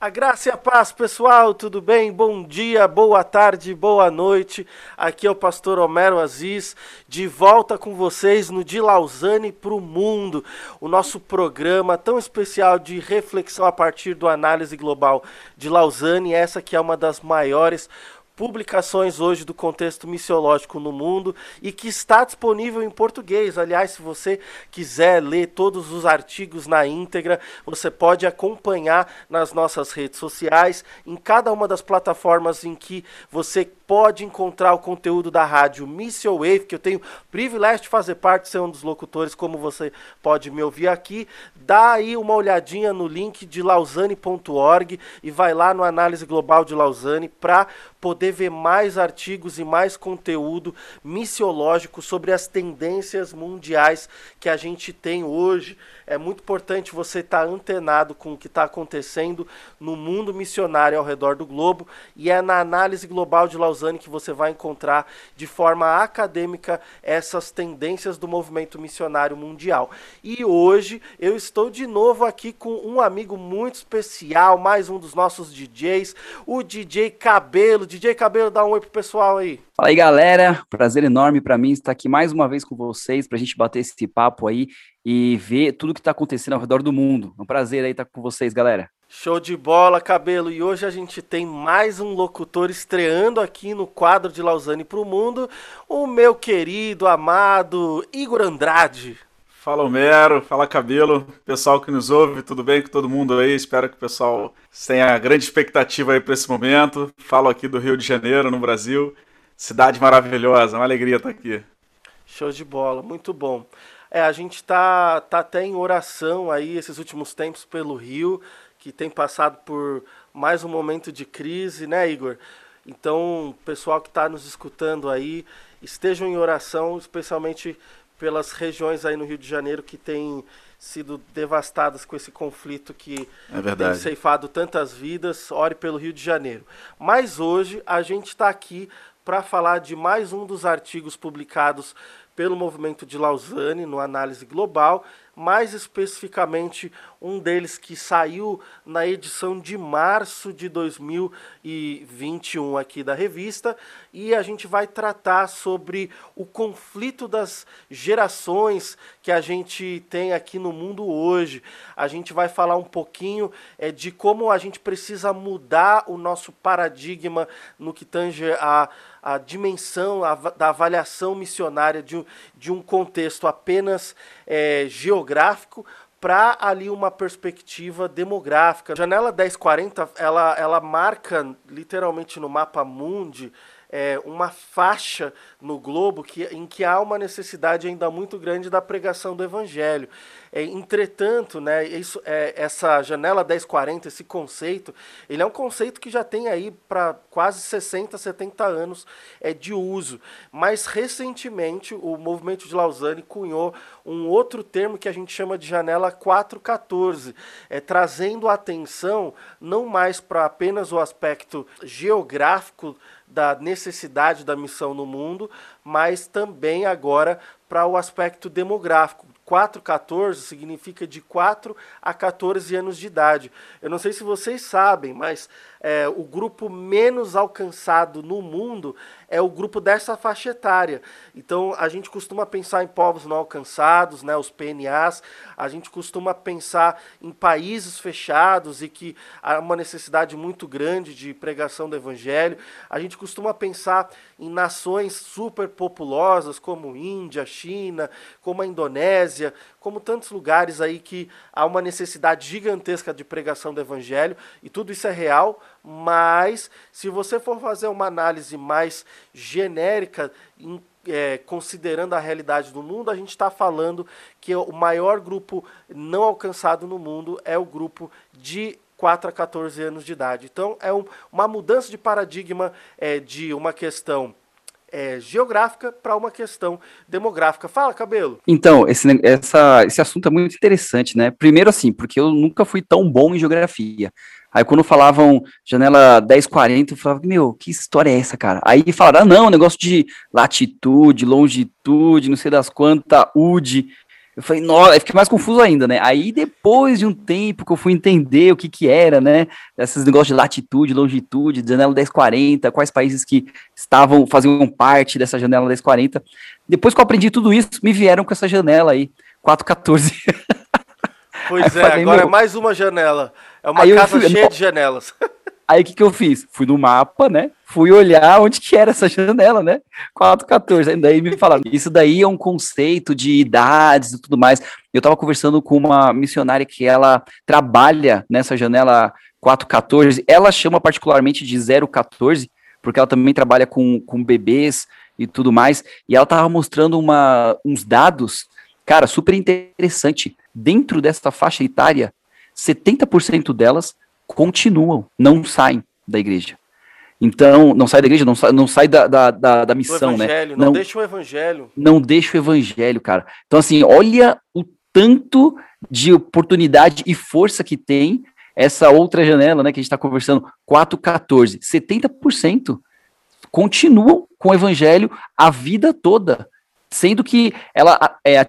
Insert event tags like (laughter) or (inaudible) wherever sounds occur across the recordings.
A graça e a paz, pessoal, tudo bem? Bom dia, boa tarde, boa noite. Aqui é o pastor Homero Aziz, de volta com vocês no De Lausanne para o Mundo, o nosso programa tão especial de reflexão a partir do análise global de Lausanne, essa que é uma das maiores publicações hoje do contexto missiológico no mundo e que está disponível em português. Aliás, se você quiser ler todos os artigos na íntegra, você pode acompanhar nas nossas redes sociais, em cada uma das plataformas em que você pode encontrar o conteúdo da rádio Missile Wave, que eu tenho privilégio de fazer parte, ser um dos locutores, como você pode me ouvir aqui. Dá aí uma olhadinha no link de lausanne.org e vai lá no Análise Global de Lausanne para poder ver mais artigos e mais conteúdo missiológico sobre as tendências mundiais que a gente tem hoje. É muito importante você estar tá antenado com o que está acontecendo no mundo missionário ao redor do globo e é na análise global de Lausanne que você vai encontrar de forma acadêmica essas tendências do movimento missionário mundial. E hoje eu estou de novo aqui com um amigo muito especial, mais um dos nossos DJs, o DJ Cabelo DJ Cabelo, dá um oi pro pessoal aí. Fala aí, galera. Prazer enorme para mim estar aqui mais uma vez com vocês para a gente bater esse papo aí e ver tudo que está acontecendo ao redor do mundo. É um prazer aí estar com vocês, galera. Show de bola, Cabelo. E hoje a gente tem mais um locutor estreando aqui no quadro de Lausanne para o Mundo, o meu querido, amado Igor Andrade. Fala Homero, fala Cabelo, pessoal que nos ouve, tudo bem com todo mundo aí? Espero que o pessoal tenha grande expectativa aí para esse momento. Falo aqui do Rio de Janeiro, no Brasil. Cidade maravilhosa, uma alegria estar aqui. Show de bola, muito bom. É, a gente tá, tá até em oração aí esses últimos tempos pelo Rio, que tem passado por mais um momento de crise, né, Igor? Então, pessoal que está nos escutando aí, estejam em oração, especialmente pelas regiões aí no Rio de Janeiro que têm sido devastadas com esse conflito que é tem ceifado tantas vidas. Ore pelo Rio de Janeiro. Mas hoje a gente está aqui para falar de mais um dos artigos publicados pelo movimento de Lausanne no Análise Global, mais especificamente um deles que saiu na edição de março de 2021 aqui da revista, e a gente vai tratar sobre o conflito das gerações que a gente tem aqui no mundo hoje. A gente vai falar um pouquinho é, de como a gente precisa mudar o nosso paradigma no que tange a a dimensão a, da avaliação missionária de, de um contexto apenas é, geográfico para ali uma perspectiva demográfica. Janela 1040 ela, ela marca literalmente no mapa mundi é, uma faixa no globo que, em que há uma necessidade ainda muito grande da pregação do evangelho. É, entretanto, né, isso, é, essa janela 1040, esse conceito, ele é um conceito que já tem aí para quase 60, 70 anos é, de uso. Mas recentemente o movimento de Lausanne cunhou um outro termo que a gente chama de janela 414, é, trazendo atenção não mais para apenas o aspecto geográfico da necessidade da missão no mundo, mas também agora para o aspecto demográfico. 414 significa de 4 a 14 anos de idade. Eu não sei se vocês sabem, mas é, o grupo menos alcançado no mundo é o grupo dessa faixa etária. Então a gente costuma pensar em povos não alcançados, né, os PNAs, a gente costuma pensar em países fechados e que há uma necessidade muito grande de pregação do evangelho. A gente costuma pensar em nações superpopulosas como Índia, China, como a Indonésia, como tantos lugares aí que há uma necessidade gigantesca de pregação do evangelho, e tudo isso é real, mas se você for fazer uma análise mais genérica, em, é, considerando a realidade do mundo, a gente está falando que o maior grupo não alcançado no mundo é o grupo de 4 a 14 anos de idade. Então, é um, uma mudança de paradigma é, de uma questão é, geográfica para uma questão demográfica. Fala, Cabelo. Então, esse, essa, esse assunto é muito interessante, né? Primeiro, assim, porque eu nunca fui tão bom em geografia. Aí, quando falavam janela 1040, eu falava, meu, que história é essa, cara? Aí falaram, ah, não, negócio de latitude, longitude, não sei das quantas, UD. Eu falei, nossa, eu fiquei mais confuso ainda, né? Aí depois de um tempo que eu fui entender o que que era, né? Esses negócios de latitude, longitude, janela 1040, quais países que estavam, faziam parte dessa janela 1040. Depois que eu aprendi tudo isso, me vieram com essa janela aí, 414. Pois (laughs) é, falei, agora é mais uma janela. É uma casa fui, cheia de janelas. (laughs) Aí o que, que eu fiz? Fui no mapa, né? Fui olhar onde que era essa janela, né? 414. Daí me falaram, isso daí é um conceito de idades e tudo mais. Eu tava conversando com uma missionária que ela trabalha nessa janela 414. Ela chama particularmente de 014, porque ela também trabalha com, com bebês e tudo mais. E ela tava mostrando uma, uns dados, cara, super interessante. Dentro dessa faixa etária, 70% delas continuam, não saem da igreja. Então, não sai da igreja, não sai, não sai da, da, da, da missão, né? Não, não deixa o evangelho. Não deixa o evangelho, cara. Então, assim, olha o tanto de oportunidade e força que tem essa outra janela, né, que a gente está conversando, 414. 70% continuam com o evangelho a vida toda. Sendo que ela é,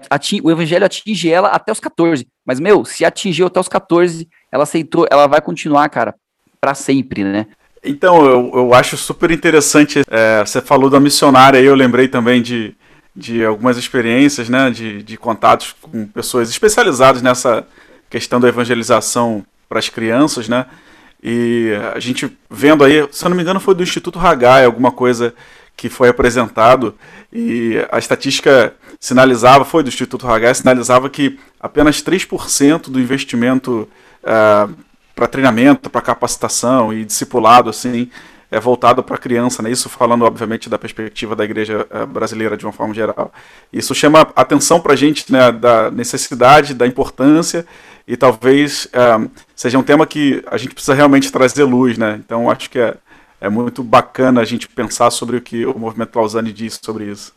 o evangelho atinge ela até os 14. Mas, meu, se atingiu até os 14, ela aceitou, ela vai continuar, cara, para sempre, né? Então, eu, eu acho super interessante. É, você falou da missionária aí, eu lembrei também de, de algumas experiências, né? De, de contatos com pessoas especializadas nessa questão da evangelização para as crianças, né? E a gente vendo aí, se eu não me engano, foi do Instituto Hagai, alguma coisa que foi apresentado e a estatística sinalizava, foi do Instituto Hagai, sinalizava que apenas 3% do investimento uh, para treinamento, para capacitação e discipulado assim é voltado para a criança, né? Isso falando obviamente da perspectiva da igreja uh, brasileira de uma forma geral. Isso chama atenção para a gente, né, da necessidade, da importância e talvez uh, seja um tema que a gente precisa realmente trazer luz, né? Então acho que é é muito bacana a gente pensar sobre o que o movimento Lausanne diz sobre isso.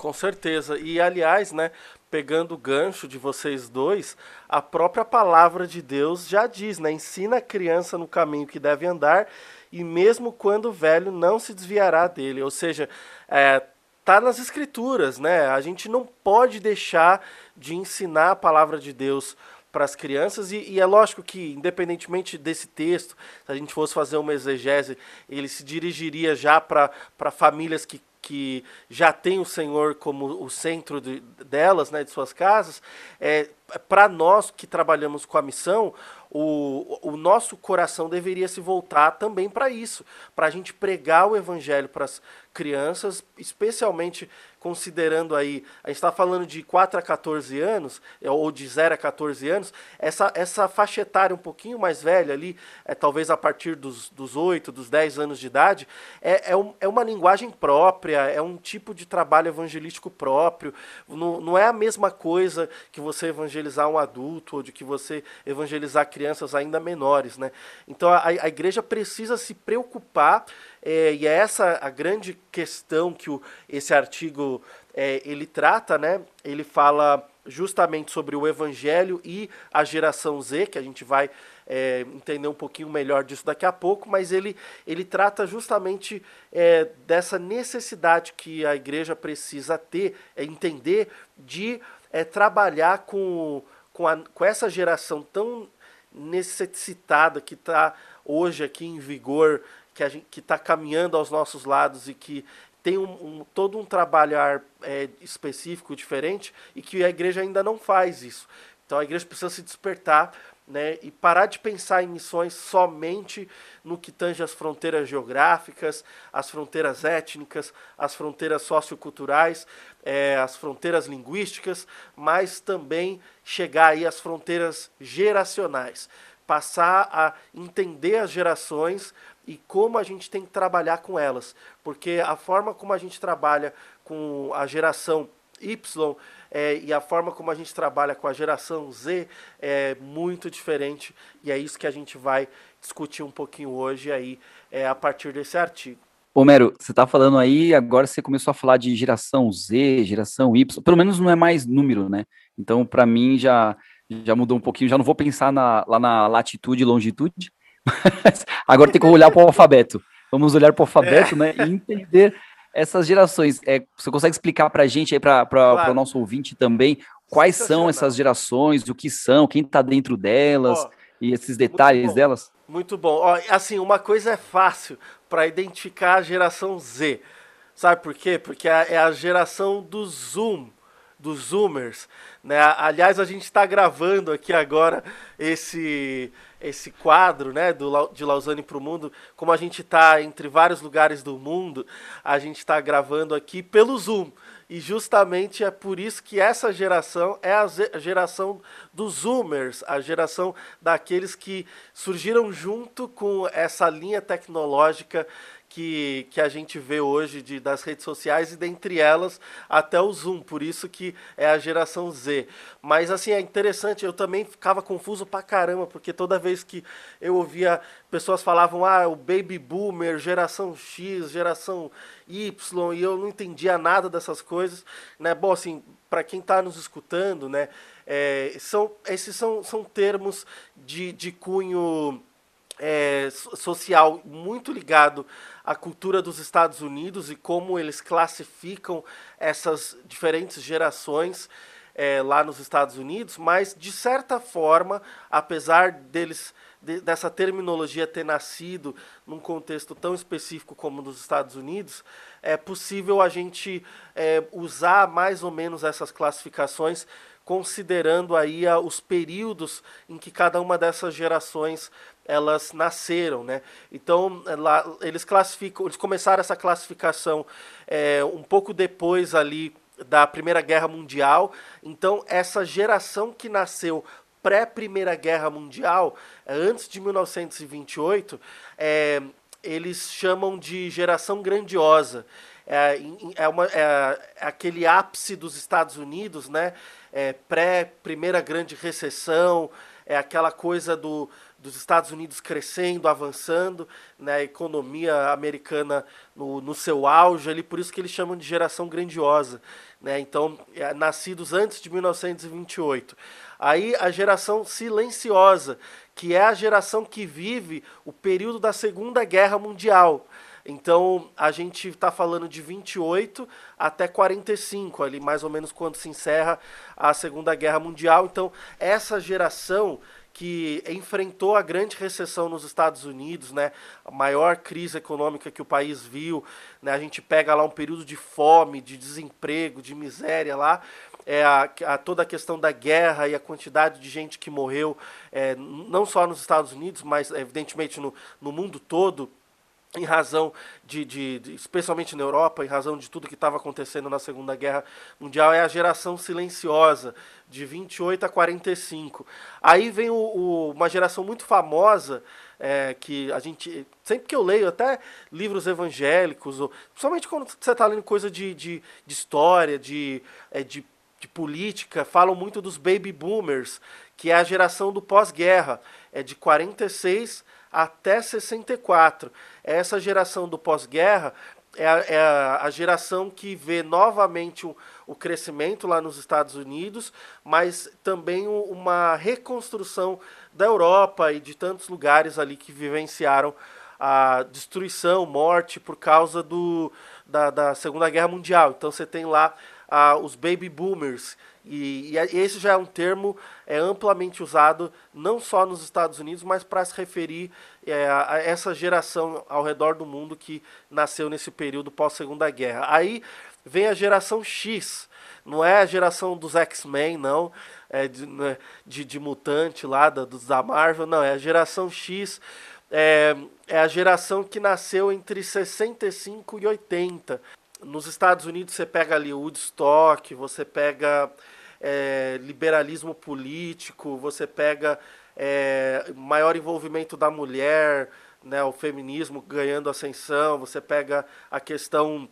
Com certeza. E aliás, né, pegando o gancho de vocês dois, a própria palavra de Deus já diz, né, ensina a criança no caminho que deve andar e mesmo quando velho não se desviará dele. Ou seja, é, tá nas escrituras, né? A gente não pode deixar de ensinar a palavra de Deus para as crianças, e, e, é lógico que, independentemente desse texto, se a gente fosse fazer uma exegese, ele se dirigiria já para famílias que, que já têm o Senhor como o centro de, delas, né, de suas casas. É, para nós que trabalhamos com a missão, o, o nosso coração deveria se voltar também para isso, para a gente pregar o evangelho para as crianças, especialmente considerando aí, a gente está falando de 4 a 14 anos, é, ou de 0 a 14 anos, essa, essa faixa etária um pouquinho mais velha ali, é, talvez a partir dos, dos 8, dos 10 anos de idade, é, é, um, é uma linguagem própria, é um tipo de trabalho evangelístico próprio, não, não é a mesma coisa que você evangelizar um adulto ou de que você evangelizar crianças ainda menores, né? Então a, a igreja precisa se preocupar é, e é essa a grande questão que o, esse artigo é, ele trata, né? Ele fala justamente sobre o Evangelho e a geração Z, que a gente vai é, entender um pouquinho melhor disso daqui a pouco, mas ele, ele trata justamente é, dessa necessidade que a igreja precisa ter, é, entender de é, trabalhar com, com, a, com essa geração tão necessitada que está hoje aqui em vigor que está caminhando aos nossos lados e que tem um, um todo um trabalhar é, específico diferente e que a igreja ainda não faz isso. Então a igreja precisa se despertar né, e parar de pensar em missões somente no que tange as fronteiras geográficas, as fronteiras étnicas, as fronteiras socioculturais, é, as fronteiras linguísticas, mas também chegar aí às fronteiras geracionais, passar a entender as gerações e como a gente tem que trabalhar com elas, porque a forma como a gente trabalha com a geração Y é, e a forma como a gente trabalha com a geração Z é muito diferente e é isso que a gente vai discutir um pouquinho hoje aí é, a partir desse artigo. Homero, você está falando aí, agora você começou a falar de geração Z, geração Y, pelo menos não é mais número, né? Então, para mim, já, já mudou um pouquinho, já não vou pensar na, lá na latitude e longitude, (laughs) agora tem que olhar para o alfabeto. Vamos olhar para o alfabeto, é. né? E entender essas gerações. É, você consegue explicar para a gente, aí, para claro. o nosso ouvinte também, quais são essas gerações, o que são, quem está dentro delas oh, e esses detalhes delas? Muito bom. Ó, assim, uma coisa é fácil para identificar a geração Z. Sabe por quê? Porque é a geração do Zoom, dos Zoomers. Né? Aliás, a gente está gravando aqui agora esse esse quadro né, do, de Lausanne para o Mundo. Como a gente está entre vários lugares do mundo, a gente está gravando aqui pelo Zoom. E justamente é por isso que essa geração é a geração dos Zoomers, a geração daqueles que surgiram junto com essa linha tecnológica que, que a gente vê hoje de, das redes sociais e dentre elas até o Zoom, por isso que é a geração Z. Mas assim, é interessante, eu também ficava confuso pra caramba, porque toda vez que eu ouvia pessoas falavam, ah, o Baby Boomer, geração X, geração Y, e eu não entendia nada dessas coisas, né? Bom, assim, para quem está nos escutando, né, é, são, esses são, são termos de, de cunho é, social muito ligado à cultura dos Estados Unidos e como eles classificam essas diferentes gerações é, lá nos Estados Unidos, mas de certa forma, apesar deles de, dessa terminologia ter nascido num contexto tão específico como nos Estados Unidos, é possível a gente é, usar mais ou menos essas classificações considerando aí a, os períodos em que cada uma dessas gerações elas nasceram, né? Então lá, eles classificam, eles começaram essa classificação é, um pouco depois ali da Primeira Guerra Mundial. Então essa geração que nasceu pré Primeira Guerra Mundial, antes de 1928, é, eles chamam de geração grandiosa. É, é, uma, é, é aquele ápice dos Estados Unidos, né? É, pré Primeira Grande Recessão, é aquela coisa do dos Estados Unidos crescendo, avançando, né, a economia americana no, no seu auge ali, por isso que eles chamam de geração grandiosa, né, então, é, nascidos antes de 1928. Aí a geração silenciosa, que é a geração que vive o período da Segunda Guerra Mundial. Então a gente está falando de 28 até 45, ali mais ou menos quando se encerra a Segunda Guerra Mundial. Então essa geração que enfrentou a grande recessão nos Estados Unidos, né, a maior crise econômica que o país viu, né, a gente pega lá um período de fome, de desemprego, de miséria lá, é a, a toda a questão da guerra e a quantidade de gente que morreu, é, não só nos Estados Unidos, mas evidentemente no, no mundo todo, em razão de, de, de, especialmente na Europa, em razão de tudo que estava acontecendo na Segunda Guerra Mundial, é a geração silenciosa, de 28 a 45. Aí vem o, o, uma geração muito famosa, é, que a gente, sempre que eu leio, até livros evangélicos, ou, principalmente quando você está lendo coisa de, de, de história, de, é, de, de política, falam muito dos baby boomers, que é a geração do pós-guerra, é de 46 até 64. Essa geração do pós-guerra é, a, é a geração que vê novamente o, o, crescimento lá nos Estados Unidos, mas também uma reconstrução da Europa e de tantos lugares ali que vivenciaram a destruição, morte por causa do, da, da Segunda Guerra Mundial. Então você tem lá ah, os baby boomers, e, e, esse já é um termo é, amplamente usado não só nos Estados Unidos, mas para se referir é, a essa geração ao redor do mundo que nasceu nesse período pós-segunda guerra. Aí vem a geração X, não é a geração dos X-Men, não, é de, né, de, de, mutante lá, da, dos da Marvel, não, é a geração X, é, é a geração que nasceu entre 65 e 80 nos Estados Unidos você pega ali Woodstock, você pega é, liberalismo político, você pega é, maior envolvimento da mulher, né, o feminismo ganhando ascensão, você pega a questão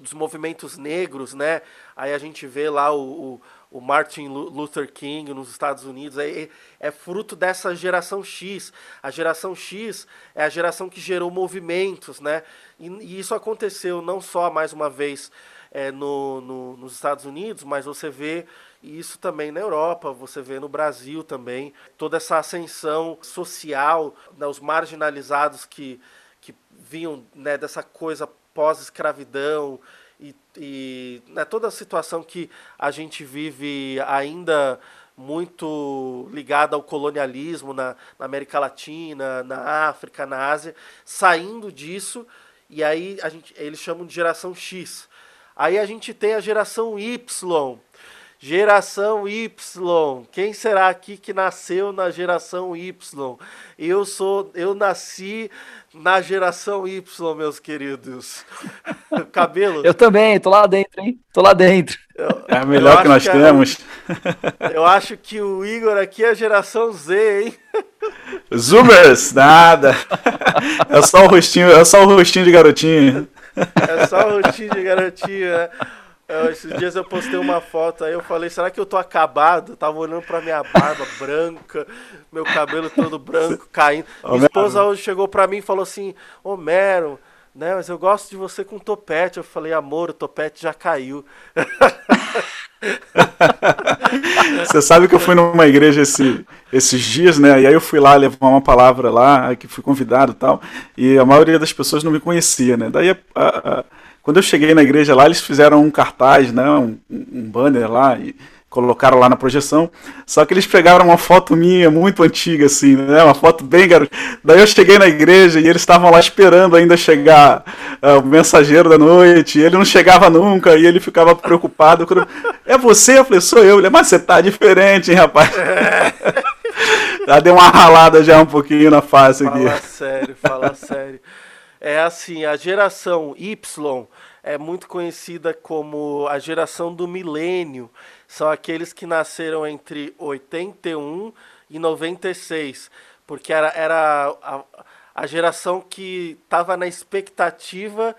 dos movimentos negros, né? Aí a gente vê lá o, o o Martin Luther King nos Estados Unidos é, é, fruto dessa geração X. A geração X é a geração que gerou movimentos, né? E, e isso aconteceu não só mais uma vez é, no, no, nos Estados Unidos, mas você vê isso também na Europa, você vê no Brasil também toda essa ascensão social, né, os marginalizados que, que vinham né, dessa coisa pós-escravidão e, e né, toda a situação que a gente vive ainda muito ligada ao colonialismo na, na, América Latina, na África, na Ásia, saindo disso, e aí a gente, eles chamam de geração X. Aí a gente tem a geração Y, Geração Y. Quem será aqui que nasceu na geração Y? Eu sou, eu nasci na geração Y, meus queridos. (laughs) Cabelo. Eu também, tô lá dentro, hein? Tô lá dentro. Eu, é a melhor que nós que temos. É, (laughs) eu acho que o Igor aqui é a geração Z, hein? Zoomers, nada. É só o rostinho, é só o rostinho de garotinho. É só o rostinho de garotinho, né? Eu, esses dias eu postei uma foto aí, eu falei, será que eu tô acabado? Eu tava olhando pra minha barba (laughs) branca, meu cabelo todo branco, caindo. Minha esposa hoje chegou pra mim e falou assim, Homero, né, mas eu gosto de você com topete. Eu falei, amor, o topete já caiu. (laughs) Você sabe que eu fui numa igreja esse, esses dias, né? E aí eu fui lá levar uma palavra lá, que fui convidado e tal, e a maioria das pessoas não me conhecia, né? Daí a, a, a quando eu cheguei na igreja lá, eles fizeram um cartaz, né, um, um banner lá e colocaram lá na projeção. Só que eles pegaram uma foto minha muito antiga, assim, né? Uma foto bem garoto. Daí eu cheguei na igreja e eles estavam lá esperando ainda chegar uh, o mensageiro da noite. ele não chegava nunca e ele ficava preocupado. Quando... É você? Eu falei, sou eu. Ele, mas você tá diferente, hein, rapaz? (laughs) já deu uma ralada já um pouquinho na face fala aqui. Fala sério, fala sério é assim, a geração Y é muito conhecida como a geração do milênio. São aqueles que nasceram entre 81 e 96, porque era, era a, a geração que estava na expectativa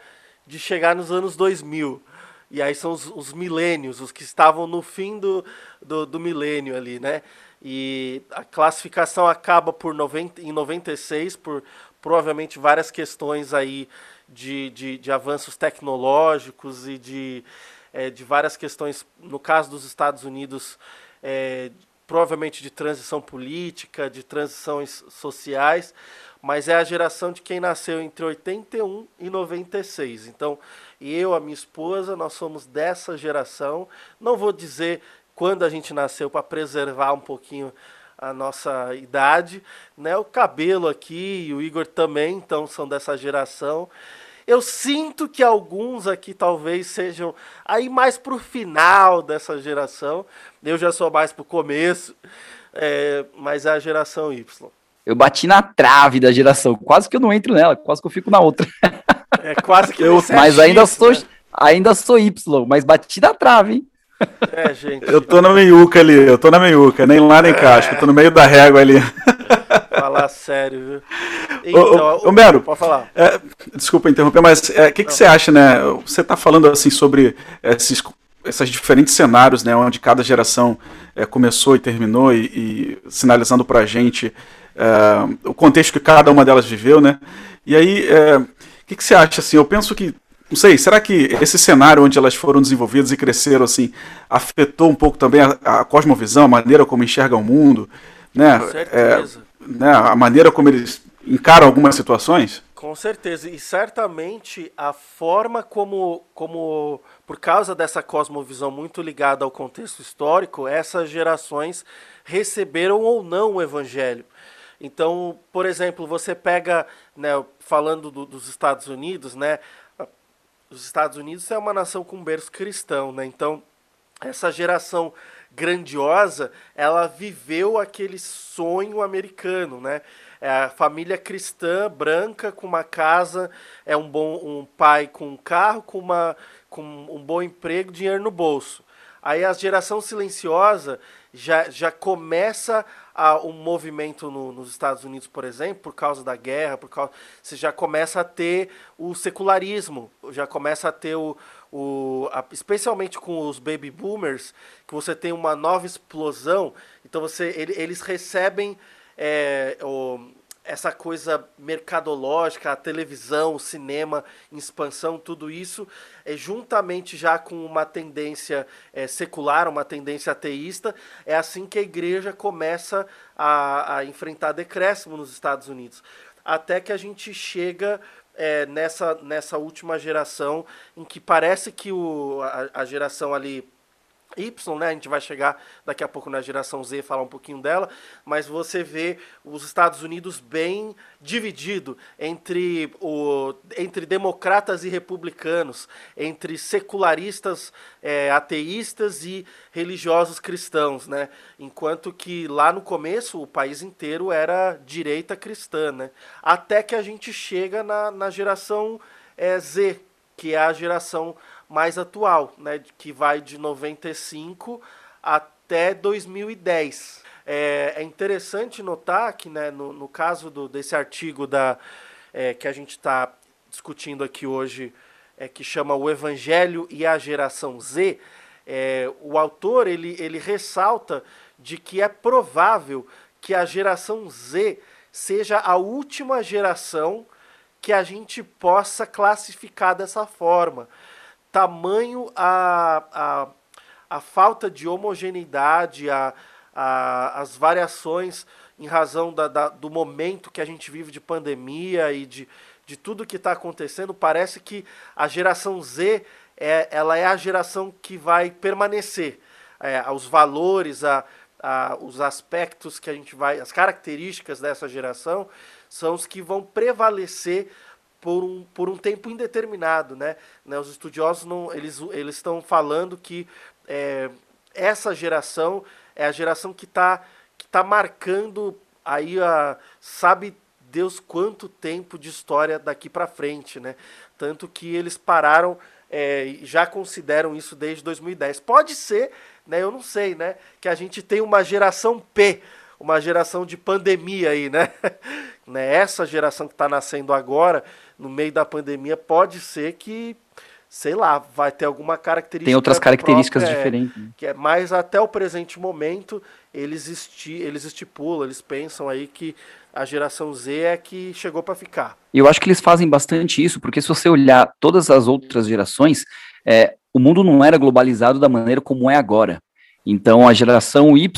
de chegar nos anos 2000. E aí são os, os milênios, os que estavam no fim do, do, do milênio ali, né? E a classificação acaba por 90, em 96 por, provavelmente várias questões aí de, de, de avanços tecnológicos e de, é, de várias questões, no caso dos Estados Unidos, é, provavelmente de transição política, de transições sociais, mas é a geração de quem nasceu entre 81 e 96. Então, eu, a minha esposa, nós somos dessa geração. Não vou dizer quando a gente nasceu para preservar um pouquinho a nossa idade, né? O cabelo aqui e o Igor também, então são dessa geração. Eu sinto que alguns aqui talvez sejam aí mais pro final dessa geração. Eu já sou mais pro começo, é, mas é a geração Y. Eu bati na trave da geração, quase que eu não entro nela, quase que eu fico na outra. É quase que eu, mas ainda sou né? ainda sou Y, mas bati na trave, hein? É, gente. Eu tô na meiuca ali, eu tô na meiuca, nem lá nem é. cá, acho que eu tô no meio da régua ali. Falar sério, viu? (laughs) Então, ô, ô, Mero, pode falar. É, desculpa interromper, mas o é, que, que você acha, né? Você tá falando assim sobre esses, esses diferentes cenários, né? Onde cada geração é, começou e terminou e, e sinalizando pra gente é, o contexto que cada uma delas viveu, né? E aí, é, o que, que você acha, assim? Eu penso que não sei, será que esse cenário onde elas foram desenvolvidas e cresceram assim afetou um pouco também a, a cosmovisão, a maneira como enxergam o mundo, né? Com certeza. É, né? A maneira como eles encaram algumas situações? Com certeza, e certamente a forma como, como por causa dessa cosmovisão muito ligada ao contexto histórico, essas gerações receberam ou não o evangelho. Então, por exemplo, você pega, né, falando do, dos Estados Unidos, né, os Estados Unidos é uma nação com berço cristão, né? Então, essa geração grandiosa, ela viveu aquele sonho americano, né? É a família cristã branca com uma casa, é um bom um pai com um carro, com uma com um bom emprego, dinheiro no bolso. Aí a geração silenciosa já, já começa a, um movimento no, nos Estados Unidos, por exemplo, por causa da guerra, por causa, você já começa a ter o secularismo, já começa a ter o, o a, especialmente com os baby boomers, que você tem uma nova explosão. Então você, ele, eles recebem é, o, essa coisa mercadológica, a televisão, o cinema em expansão, tudo isso, é, juntamente já com uma tendência é, secular, uma tendência ateísta, é assim que a igreja começa a, a enfrentar decréscimo nos Estados Unidos. Até que a gente chega é, nessa, nessa última geração, em que parece que o, a, a geração ali Y, né? A gente vai chegar daqui a pouco na geração Z falar um pouquinho dela, mas você vê os Estados Unidos bem dividido entre o entre democratas e republicanos, entre secularistas, é, ateístas e religiosos cristãos, né? Enquanto que lá no começo o país inteiro era direita cristã, né? Até que a gente chega na, na geração é, Z, que é a geração mais atual, né, que vai de 95 até 2010. É, é interessante notar que, né, no, no caso do, desse artigo da, é, que a gente está discutindo aqui hoje, é, que chama O Evangelho e a Geração Z, é, o autor ele, ele ressalta de que é provável que a geração Z seja a última geração que a gente possa classificar dessa forma tamanho a, a, a falta de homogeneidade, a, a, as variações em razão da, da, do momento que a gente vive de pandemia e de, de tudo que está acontecendo, parece que a geração Z é, ela é a geração que vai permanecer. É, os valores, a, a, os aspectos que a gente vai, as características dessa geração são os que vão prevalecer por um, por um tempo indeterminado, né? né? Os estudiosos não, eles eles estão falando que é, essa geração é a geração que está que tá marcando aí a sabe Deus quanto tempo de história daqui para frente, né? Tanto que eles pararam é, já consideram isso desde 2010. Pode ser, né? Eu não sei, né? Que a gente tem uma geração P, uma geração de pandemia aí, né? (laughs) né? Essa geração que está nascendo agora no meio da pandemia, pode ser que, sei lá, vai ter alguma característica. Tem outras características própria, diferentes. É, que é, mas até o presente momento, eles, esti, eles estipulam, eles pensam aí que a geração Z é que chegou para ficar. Eu acho que eles fazem bastante isso, porque se você olhar todas as outras gerações, é, o mundo não era globalizado da maneira como é agora. Então, a geração Y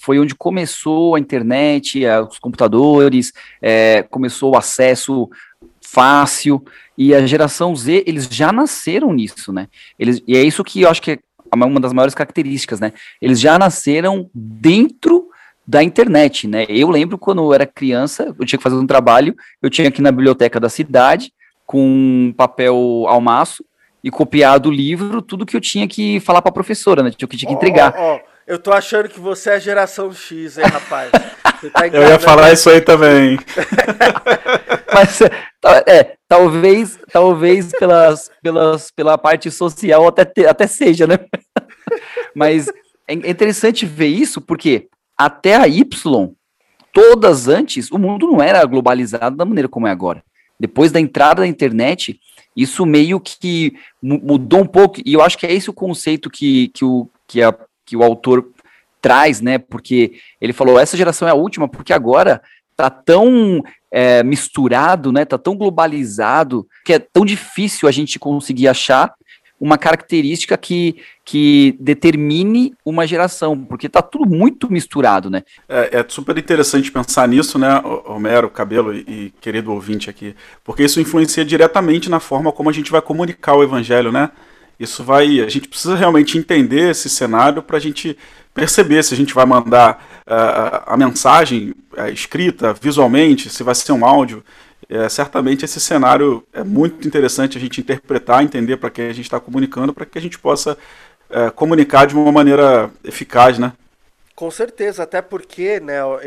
foi onde começou a internet, os computadores, é, começou o acesso fácil. E a geração Z, eles já nasceram nisso, né? Eles, e é isso que eu acho que é uma das maiores características, né? Eles já nasceram dentro da internet, né? Eu lembro quando eu era criança, eu tinha que fazer um trabalho, eu tinha aqui na biblioteca da cidade, com papel almaço, e copiar do livro tudo que eu tinha que falar para a professora, né? Que eu tinha que entregar. Oh, oh, oh. Eu tô achando que você é geração X, hein, rapaz? Tá (laughs) eu ia falar isso aí também. (laughs) Mas é, talvez, talvez pelas, pelas, pela parte social até, até seja, né? (laughs) Mas é interessante ver isso porque até a Y, todas antes, o mundo não era globalizado da maneira como é agora. Depois da entrada da internet, isso meio que mudou um pouco, e eu acho que é esse o conceito que, que, o, que, a, que o autor traz, né? Porque ele falou, essa geração é a última, porque agora tá tão é, misturado, né? Tá tão globalizado que é tão difícil a gente conseguir achar uma característica que, que determine uma geração, porque está tudo muito misturado, né? É, é, super interessante pensar nisso, né, Homero, Cabelo e, e, querido ouvinte aqui, porque isso influencia diretamente na forma como a gente vai comunicar o evangelho, né? Isso vai, a gente precisa realmente entender esse cenário para a gente perceber se a gente vai mandar uh, a mensagem uh, escrita, visualmente, se vai ser um áudio. É, certamente esse cenário é muito interessante a gente interpretar, entender para quem a gente está comunicando, para que a gente possa é, comunicar de uma maneira eficaz, né? Com certeza, até porque né, o,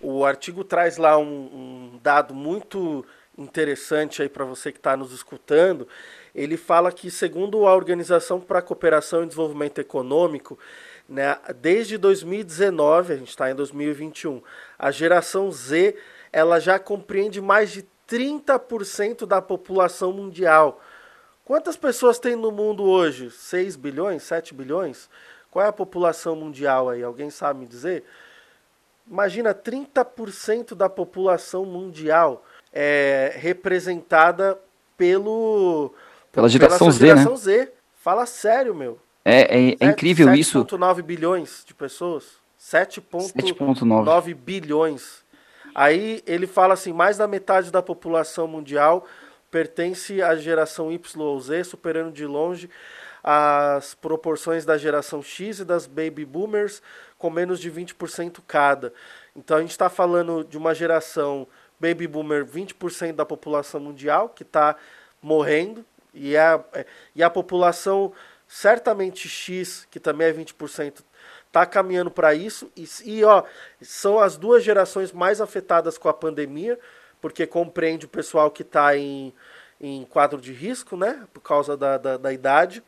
o artigo traz lá um, um dado muito interessante aí para você que está nos escutando. Ele fala que, segundo a Organização para a Cooperação e Desenvolvimento Econômico, né, desde 2019, a gente está em 2021, a geração Z ela já compreende mais de 30% da população mundial. Quantas pessoas tem no mundo hoje? 6 bilhões? 7 bilhões? Qual é a população mundial aí? Alguém sabe me dizer? Imagina 30% da população mundial é representada pelo pela geração, pela geração Z, né? Z. Fala sério, meu. É, é, é incrível 7. isso. 7,9 bilhões de pessoas. 7,9 bilhões. Aí ele fala assim: mais da metade da população mundial pertence à geração Y ou Z, superando de longe as proporções da geração X e das baby boomers, com menos de 20% cada. Então a gente está falando de uma geração baby boomer, 20% da população mundial, que está morrendo, e a, é, e a população certamente X, que também é 20%, está caminhando para isso. E, e ó, são as duas gerações mais afetadas com a pandemia, porque compreende o pessoal que está em, em quadro de risco, né? Por causa da, da, da idade.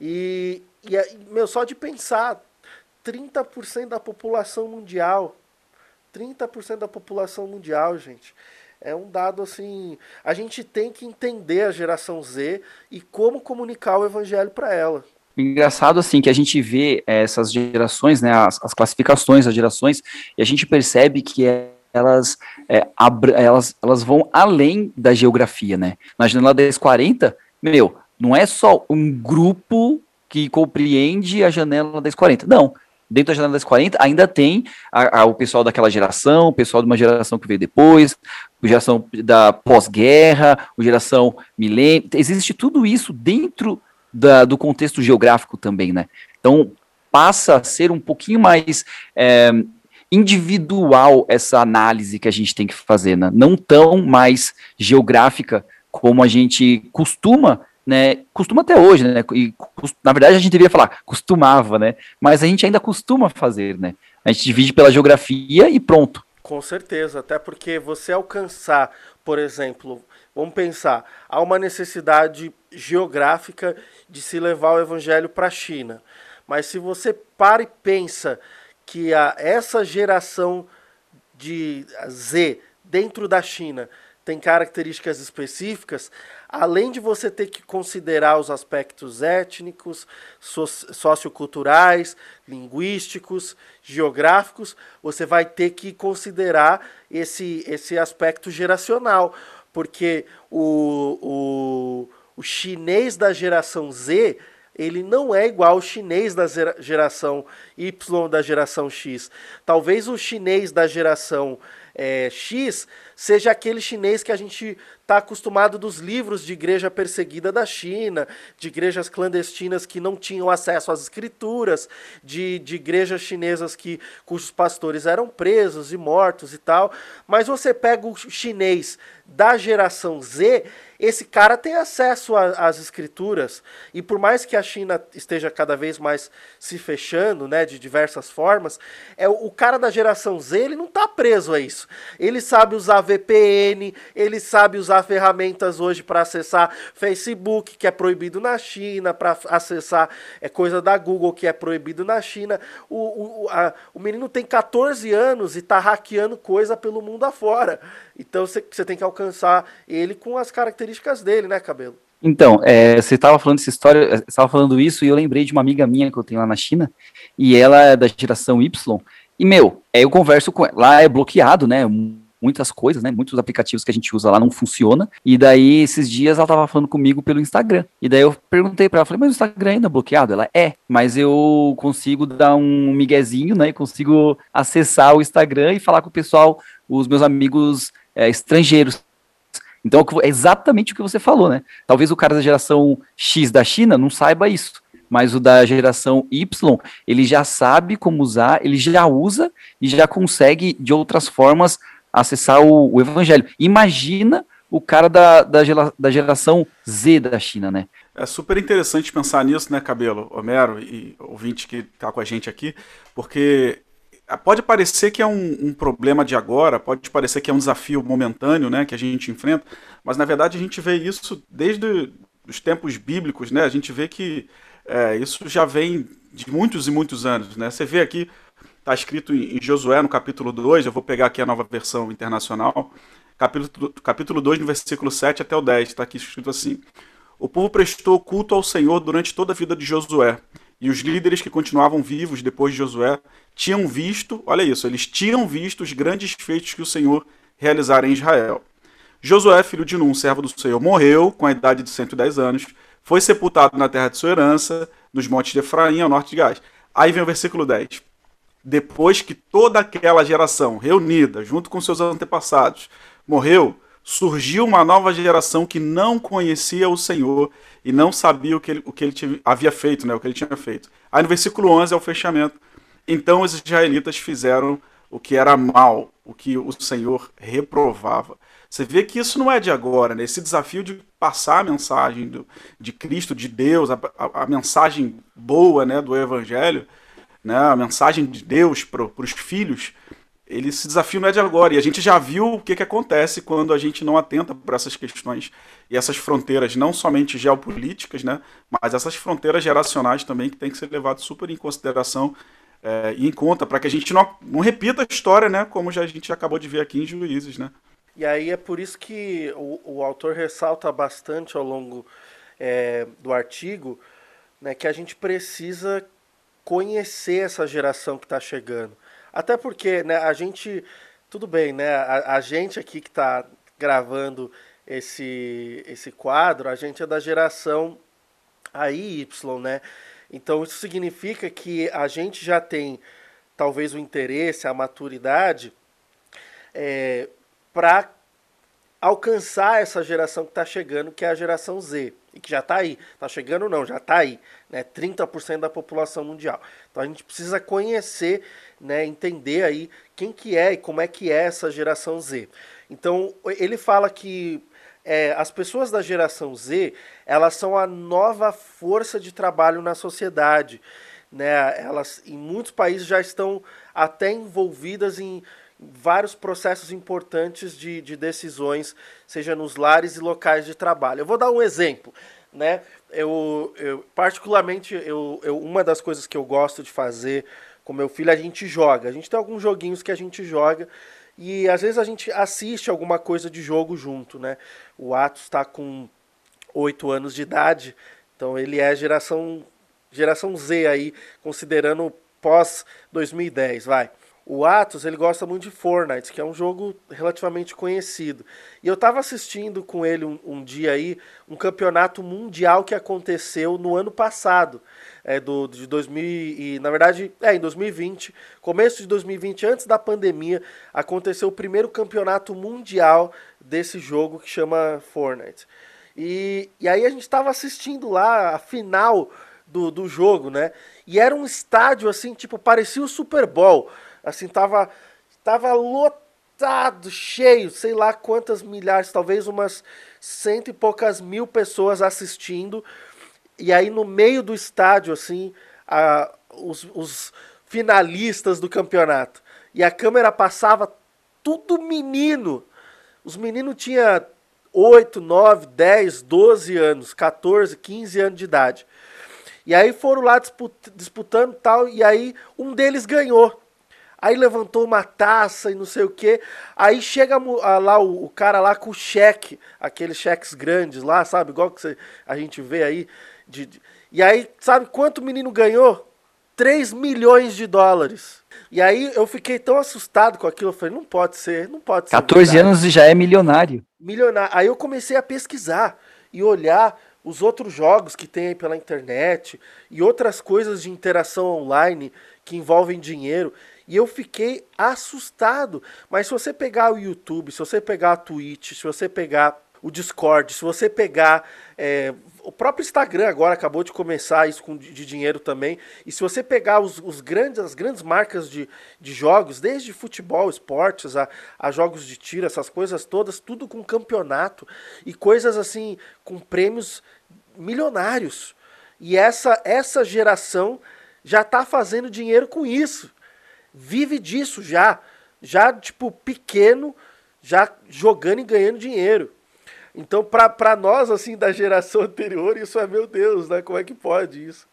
E, e, meu, só de pensar, 30% da população mundial. 30% da população mundial, gente. É um dado assim. A gente tem que entender a geração Z e como comunicar o evangelho para ela. Engraçado assim que a gente vê essas gerações, né, as, as classificações das gerações, e a gente percebe que é elas, é, elas, elas vão além da geografia, né? Na janela 1040, meu, não é só um grupo que compreende a janela 1040. Não. Dentro da janela 1040 ainda tem a, a, o pessoal daquela geração, o pessoal de uma geração que veio depois, a geração da pós-guerra, a geração milênio. Existe tudo isso dentro da, do contexto geográfico também, né? Então passa a ser um pouquinho mais é, individual essa análise que a gente tem que fazer, né? não tão mais geográfica como a gente costuma, né? Costuma até hoje, né? E, na verdade a gente deveria falar costumava, né? Mas a gente ainda costuma fazer, né? A gente divide pela geografia e pronto. Com certeza, até porque você alcançar, por exemplo, vamos pensar, há uma necessidade geográfica de se levar o evangelho para a China. Mas se você para e pensa que a, essa geração de Z dentro da China tem características específicas, além de você ter que considerar os aspectos étnicos, socioculturais, linguísticos, geográficos, você vai ter que considerar esse, esse aspecto geracional, porque o, o, o chinês da geração Z ele não é igual ao chinês da geração Y da geração X. Talvez o chinês da geração é, X seja aquele chinês que a gente está acostumado dos livros de igreja perseguida da China, de igrejas clandestinas que não tinham acesso às escrituras, de, de igrejas chinesas que, cujos pastores eram presos e mortos e tal. Mas você pega o chinês da geração Z, esse cara tem acesso às escrituras e por mais que a China esteja cada vez mais se fechando, né, de diversas formas, é o cara da geração Z ele não está preso a isso. Ele sabe usar VPN, ele sabe usar ferramentas hoje para acessar Facebook que é proibido na China, para acessar é coisa da Google que é proibido na China. O, o, a, o menino tem 14 anos e está hackeando coisa pelo mundo afora. Então você tem que alcançar ele com as características dele, né, Cabelo? Então, é, você estava falando essa história, estava falando isso e eu lembrei de uma amiga minha que eu tenho lá na China e ela é da geração Y. E meu, é, eu converso com ela, lá é bloqueado, né? Muitas coisas, né? Muitos aplicativos que a gente usa lá não funciona. E daí, esses dias, ela tava falando comigo pelo Instagram. E daí eu perguntei para ela, falei, mas o Instagram ainda é bloqueado? Ela é, mas eu consigo dar um miguezinho, né? Consigo acessar o Instagram e falar com o pessoal, os meus amigos é, estrangeiros. Então é exatamente o que você falou, né? Talvez o cara da geração X da China não saiba isso, mas o da geração Y, ele já sabe como usar, ele já usa e já consegue de outras formas acessar o, o evangelho. Imagina o cara da, da, da geração Z da China, né? É super interessante pensar nisso, né, Cabelo, Homero e ouvinte que está com a gente aqui, porque pode parecer que é um, um, problema de agora, pode parecer que é um desafio momentâneo, né, que a gente enfrenta, mas na verdade a gente vê isso desde os tempos bíblicos, né? A gente vê que é, isso já vem de muitos e muitos anos, né? Você vê aqui, está escrito em, em Josué no capítulo 2, eu vou pegar aqui a nova versão internacional, capítulo, capítulo 2, no versículo 7 até o 10, está aqui escrito assim: O povo prestou culto ao Senhor durante toda a vida de Josué e os líderes que continuavam vivos depois de Josué tinham visto, olha isso, eles tinham visto os grandes feitos que o Senhor realizara em Israel. Josué, filho de Num, servo do Senhor, morreu com a idade de 110 anos, foi sepultado na terra de sua herança, nos montes de Efraim, ao norte de Gás. Aí vem o versículo 10. Depois que toda aquela geração reunida, junto com seus antepassados, morreu, surgiu uma nova geração que não conhecia o Senhor e não sabia o que ele, o que ele tinha, havia feito, né, o que ele tinha feito. Aí no versículo 11 é o fechamento. Então os israelitas fizeram o que era mal, o que o Senhor reprovava. Você vê que isso não é de agora, né? Esse desafio de passar a mensagem do, de Cristo, de Deus, a, a, a, mensagem boa né, do Evangelho, né, a mensagem de Deus para os filhos, ele, esse desafio não é de agora. E a gente já viu o que, que acontece quando a gente não atenta para essas questões e essas fronteiras, não somente geopolíticas, né, mas essas fronteiras geracionais também que tem que ser levado super em consideração é, e em conta, para que a gente não, não repita a história, né, como já, a gente acabou de ver aqui em Juízes. Né. E aí é por isso que o, o autor ressalta bastante ao longo é, do artigo né, que a gente precisa conhecer essa geração que está chegando. Até porque né, a gente, tudo bem, né, a, a gente aqui que está gravando esse, esse quadro, a gente é da geração AI Y, né? Então isso significa que a gente já tem talvez o interesse, a maturidade é, para alcançar essa geração que está chegando, que é a geração Z, e que já está aí. Está chegando não, já está aí, né? 30% da população mundial. Então a gente precisa conhecer, né, entender aí quem que é e como é que é essa geração Z. Então ele fala que é, as pessoas da geração Z, elas são a nova força de trabalho na sociedade. Né? Elas, em muitos países, já estão até envolvidas em vários processos importantes de, de decisões, seja nos lares e locais de trabalho. Eu vou dar um exemplo. Né? Eu, eu particularmente, eu, eu, uma das coisas que eu gosto de fazer com meu filho, a gente joga. A gente tem alguns joguinhos que a gente joga e às vezes a gente assiste alguma coisa de jogo junto, né? O Atos está com 8 anos de idade, então ele é geração geração Z aí, considerando pós 2010, vai. O Atos, ele gosta muito de Fortnite, que é um jogo relativamente conhecido. E eu estava assistindo com ele um, um, dia aí, um campeonato mundial que aconteceu no ano passado, é, do, de 2000 e, na verdade, é, em 2020, começo de 2020, antes da pandemia, aconteceu o primeiro campeonato mundial desse jogo que chama Fortnite. E, e aí a gente estava assistindo lá a final do, do jogo, né? E era um estádio assim, tipo, parecia o Super Bowl assim, tava, tava lotado, cheio, sei lá quantas milhares, talvez umas cento e poucas mil pessoas assistindo. E aí no meio do estádio, assim, a, os, os finalistas do campeonato. E a câmera passava tudo menino. Os meninos tinham 8, 9, 10, 12 anos, 14, 15 anos de idade. E aí foram lá disputando tal, e aí um deles ganhou. Aí levantou uma taça e não sei o que. Aí chega lá o, o, cara lá com o cheque, aqueles cheques grandes lá, sabe? Igual que você, a gente vê aí. De, de, e aí, sabe quanto o menino ganhou? 3 milhões de dólares. E aí eu fiquei tão assustado com aquilo, eu falei, não pode ser, não pode ser. 14 verdade. anos e já é milionário. Milionário. Aí eu comecei a pesquisar e olhar os outros jogos que tem aí pela internet e outras coisas de interação online que envolvem dinheiro. E eu fiquei assustado. Mas se você pegar o YouTube, se você pegar a Twitch, se você pegar o Discord, se você pegar é, o próprio Instagram agora acabou de começar isso com de dinheiro também. E se você pegar os, os grandes, as grandes marcas de, de jogos, desde futebol, esportes, a, a jogos de tiro, essas coisas todas, tudo com campeonato e coisas assim com prêmios milionários. E essa essa geração já está fazendo dinheiro com isso vive disso já, já tipo pequeno, já jogando e ganhando dinheiro. Então, para nós, assim, da geração (laughs) anterior, isso é, meu Deus, né? Como é que pode isso?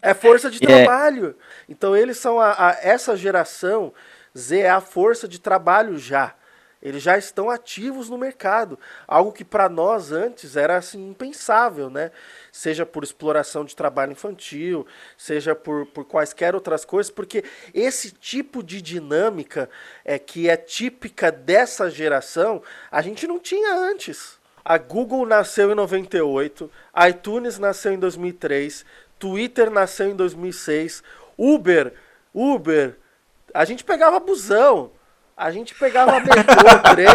é força de (laughs) é. trabalho. Então, eles são a, a, essa geração Z é a força de trabalho já. Eles já estão ativos no mercado, algo que para nós antes era assim impensável, né? Seja por exploração de trabalho infantil, seja por, por quaisquer outras coisas, porque esse tipo de dinâmica é que é típica dessa geração, a gente não tinha antes. A Google nasceu em 98, a iTunes nasceu em 2003, Twitter nasceu em 2006, Uber, Uber, a gente pegava busão, A gente pegava metrô, trem.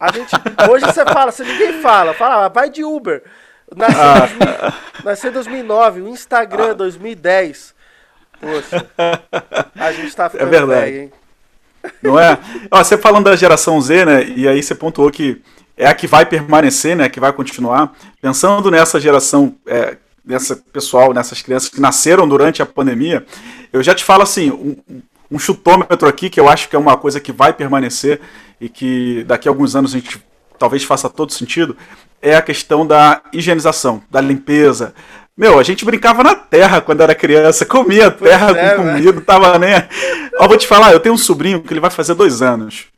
A gente, hoje você fala, se ninguém fala, fala, ah, vai de Uber. Nasceu, ah. 2000, nasceu em 2009, o Instagram ah. 2010. Poxa, a gente tá ficando é verdade. velho, hein? Não é? Ó, você falando da geração Z, né? E aí você pontuou que é a que vai permanecer, né? Que vai continuar. Pensando nessa geração, é, nessa pessoal, nessas crianças que nasceram durante a pandemia, eu já te falo assim, um, um chutômetro aqui que eu acho que é uma coisa que vai permanecer e que daqui a alguns anos a gente talvez faça todo sentido, é a questão da higienização, da limpeza. Meu, a gente brincava na terra quando era criança, comia terra é, com comida, tava nem. Ó, vou te falar, eu tenho um sobrinho que ele vai fazer dois anos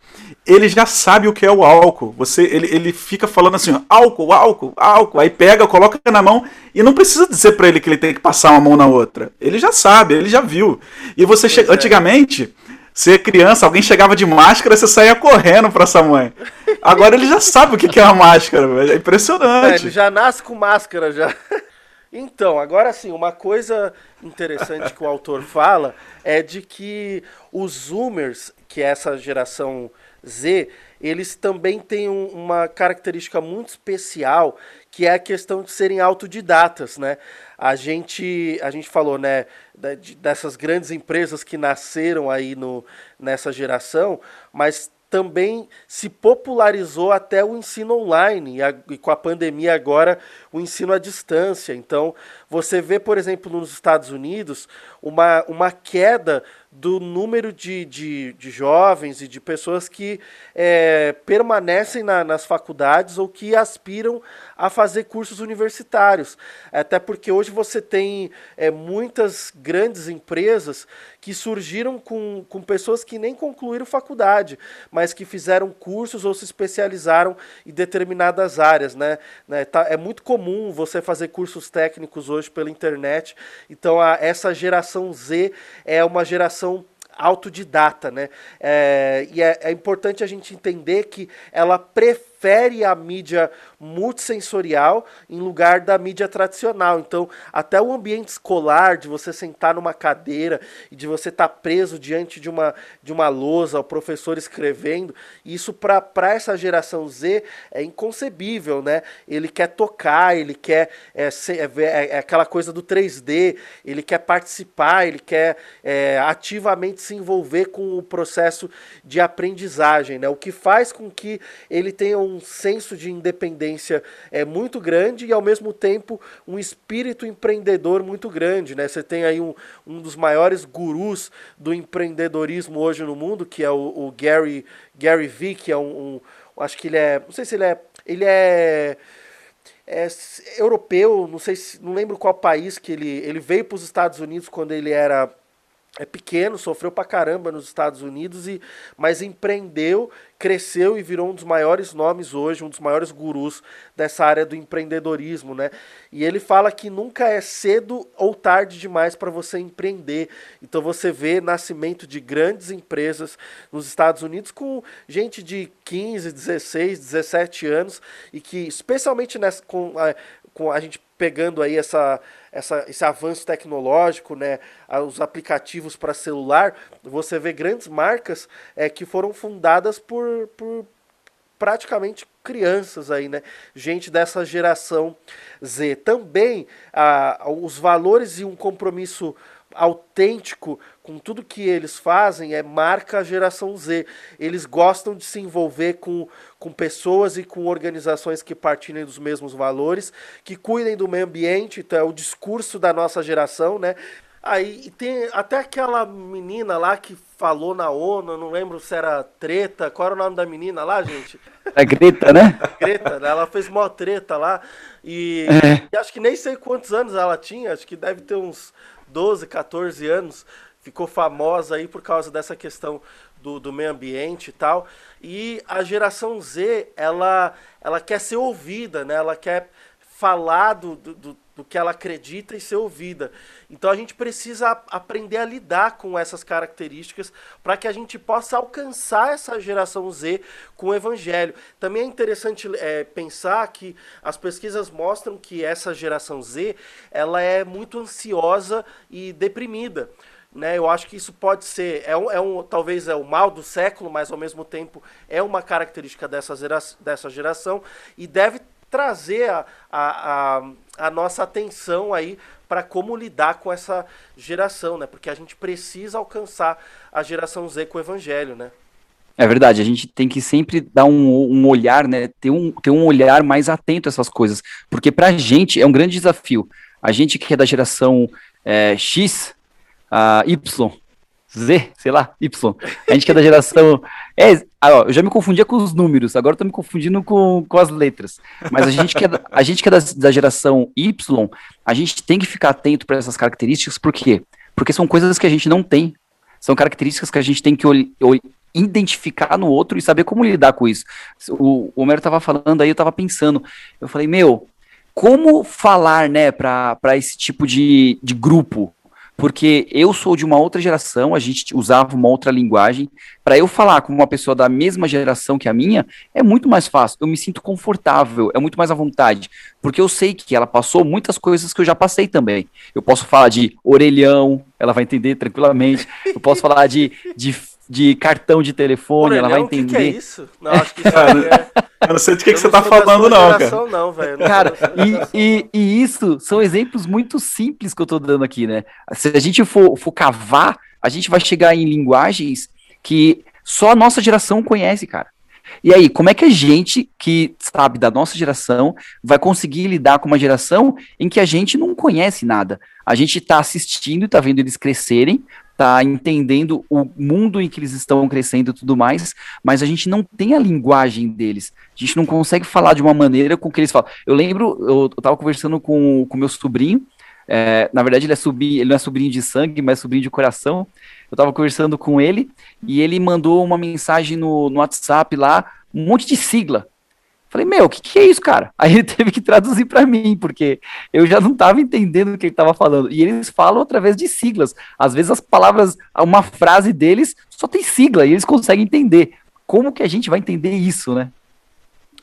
ele já sabe o que é o álcool. Você, ele, ele fica falando assim, álcool, álcool, álcool. Aí pega, coloca na mão e não precisa dizer para ele que ele tem que passar uma mão na outra. Ele já sabe, ele já viu. E você che... é. antigamente, ser criança, alguém chegava de máscara, você saía correndo para essa mãe. Agora ele já sabe o que é uma máscara, é impressionante. É, ele já nasce com máscara já. (laughs) Então, agora sim, uma coisa interessante que o autor fala é de que os Zoomers, que é essa geração Z, eles também têm um, uma característica muito especial, que é a questão de serem autodidatas, né? A gente, a gente falou, né, dessas grandes empresas que nasceram aí no, nessa geração, mas também se popularizou até o ensino online e, a, e, com a pandemia agora o ensino à distância. Então você vê, por exemplo, nos Estados Unidos uma, uma queda do número de, de, de jovens e de pessoas que é, permanecem na, nas faculdades ou que aspiram a fazer cursos universitários. Até porque hoje você tem é, muitas grandes empresas que surgiram com, com pessoas que nem concluíram faculdade, mas que fizeram cursos ou se especializaram em determinadas áreas. Né? né tá, é muito comum você fazer cursos técnicos hoje pela internet. Então, a, essa geração Z é uma geração autodidata, né? É, e é, é, importante a gente entender que ela prefere a mídia multissensorial em lugar da mídia tradicional. Então, até o ambiente escolar, de você sentar numa cadeira e de você estar tá preso diante de uma, de uma lousa, o professor escrevendo, isso para essa geração Z é inconcebível, né? Ele quer tocar, ele quer é, ser, é, é, é aquela coisa do 3D, ele quer participar, ele quer é, ativamente se envolver com o processo de aprendizagem, né? O que faz com que ele tenha um senso de independência é muito grande e ao mesmo tempo um espírito empreendedor muito grande, né? Você tem aí um, um dos maiores gurus do empreendedorismo hoje no mundo, que é o, o Gary Gary Vee, que é um, um, acho que ele é, não sei se ele é, ele é é, europeu, não sei se, não lembro qual país que ele, ele veio para os Estados Unidos quando ele era é pequeno, sofreu pra caramba nos Estados Unidos, e mas empreendeu, cresceu e virou um dos maiores nomes hoje, um dos maiores gurus dessa área do empreendedorismo, né? E ele fala que nunca é cedo ou tarde demais para você empreender. Então você vê nascimento de grandes empresas nos Estados Unidos com gente de 15, 16, 17 anos e que especialmente nessa com a, com a gente pegando aí essa, essa, esse avanço tecnológico, né, os aplicativos para celular, você vê grandes marcas é, que foram fundadas por, por praticamente crianças aí, né? Gente dessa geração Z. Também ah, os valores e um compromisso autêntico com tudo que eles fazem é marca a geração Z. Eles gostam de se envolver com, com pessoas e com organizações que partilhem dos mesmos valores, que cuidem do meio ambiente, então é o discurso da nossa geração, né? Aí tem até aquela menina lá que falou na ONU, não lembro se era treta, qual era o nome da menina lá, gente? A (laughs) Greta, né? Greta, né? ela fez mó treta lá e, é. e acho que nem sei quantos anos ela tinha, acho que deve ter uns 12, 14 anos, ficou famosa aí por causa dessa questão do, do meio ambiente e tal. E a geração Z, ela, ela quer ser ouvida, né? Ela quer falar do, do, do que ela acredita e ser ouvida. Então a gente precisa aprender a lidar com essas características para que a gente possa alcançar essa geração Z com o evangelho. Também é interessante é, pensar que as pesquisas mostram que essa geração Z ela é muito ansiosa e deprimida. né? Eu acho que isso pode ser, é um, é um, talvez é o mal do século, mas ao mesmo tempo é uma característica dessa, gera, dessa geração e deve trazer a, a, a, a nossa atenção aí para como lidar com essa geração, né? Porque a gente precisa alcançar a geração Z com o evangelho, né? É verdade, a gente tem que sempre dar um, um olhar, né? Ter um, ter um olhar mais atento a essas coisas. Porque para a gente é um grande desafio. A gente que é da geração é, X, a Y, Z, sei lá, Y. A gente que é da geração. É, ah, ó, eu já me confundia com os números, agora eu tô me confundindo com, com as letras. Mas a gente que é, a gente que é da, da geração Y, a gente tem que ficar atento para essas características, por quê? Porque são coisas que a gente não tem. São características que a gente tem que identificar no outro e saber como lidar com isso. O, o Homero estava falando aí, eu estava pensando. Eu falei, meu, como falar, né, para esse tipo de, de grupo? Porque eu sou de uma outra geração, a gente usava uma outra linguagem. Para eu falar com uma pessoa da mesma geração que a minha, é muito mais fácil. Eu me sinto confortável, é muito mais à vontade, porque eu sei que ela passou muitas coisas que eu já passei também. Eu posso falar de orelhão, ela vai entender tranquilamente. Eu posso (laughs) falar de, de, de cartão de telefone, orelhão, ela vai entender. O que, que, é isso? Não, acho que isso (laughs) é... Eu não sei de que, que você tá falando, não, cara. Não, velho. Cara, e, e, e, isso são exemplos muito simples que eu tô dando aqui, né? Se a gente for, for cavar, a gente vai chegar em linguagens que só a nossa geração conhece, cara. E aí, como é que a gente, que sabe da nossa geração, vai conseguir lidar com uma geração em que a gente não conhece nada? A gente está assistindo e está vendo eles crescerem, tá entendendo o mundo em que eles estão crescendo e tudo mais, mas a gente não tem a linguagem deles. A gente não consegue falar de uma maneira com que eles falam. Eu lembro, eu, eu tava conversando com o meu sobrinho, é, na verdade ele é sobrinho, ele não é sobrinho de sangue, mas sobrinho de coração. Eu tava conversando com ele e ele mandou uma mensagem no, no WhatsApp lá, um monte de sigla. Falei, meu, o que, que é isso, cara? (laughs) Aí ele teve que traduzir para mim, porque eu já não estava entendendo o que ele estava falando. E eles falam através de siglas. Às vezes as palavras, uma frase deles só tem sigla e eles conseguem entender. Como que a gente vai entender isso, né?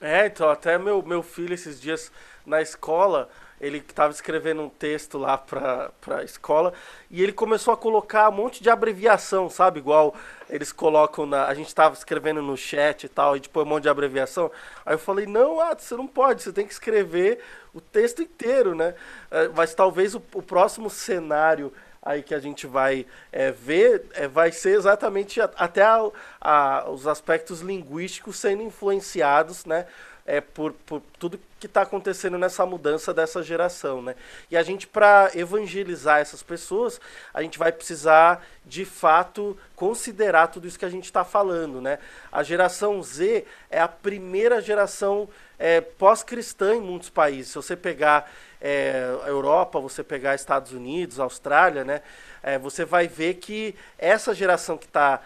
É, então, até meu, meu filho esses dias na escola, ele estava escrevendo um texto lá para a escola e ele começou a colocar um monte de abreviação, sabe? Igual eles colocam na. A gente estava escrevendo no chat e tal, e depois um monte de abreviação. Aí eu falei: não, ah, você não pode, você tem que escrever o texto inteiro, né? É, mas talvez o, o próximo cenário aí que a gente vai é, ver é, vai ser exatamente a, até a, a, os aspectos linguísticos sendo influenciados, né? é, por, por tudo que está acontecendo nessa mudança dessa geração, né? E a gente, para evangelizar essas pessoas, a gente vai precisar, de fato, considerar tudo isso que a gente está falando, né? A geração Z é a primeira geração é, pós-cristã em muitos países. Se você pegar é, a Europa, você pegar Estados Unidos, Austrália, né? É, você vai ver que essa geração que está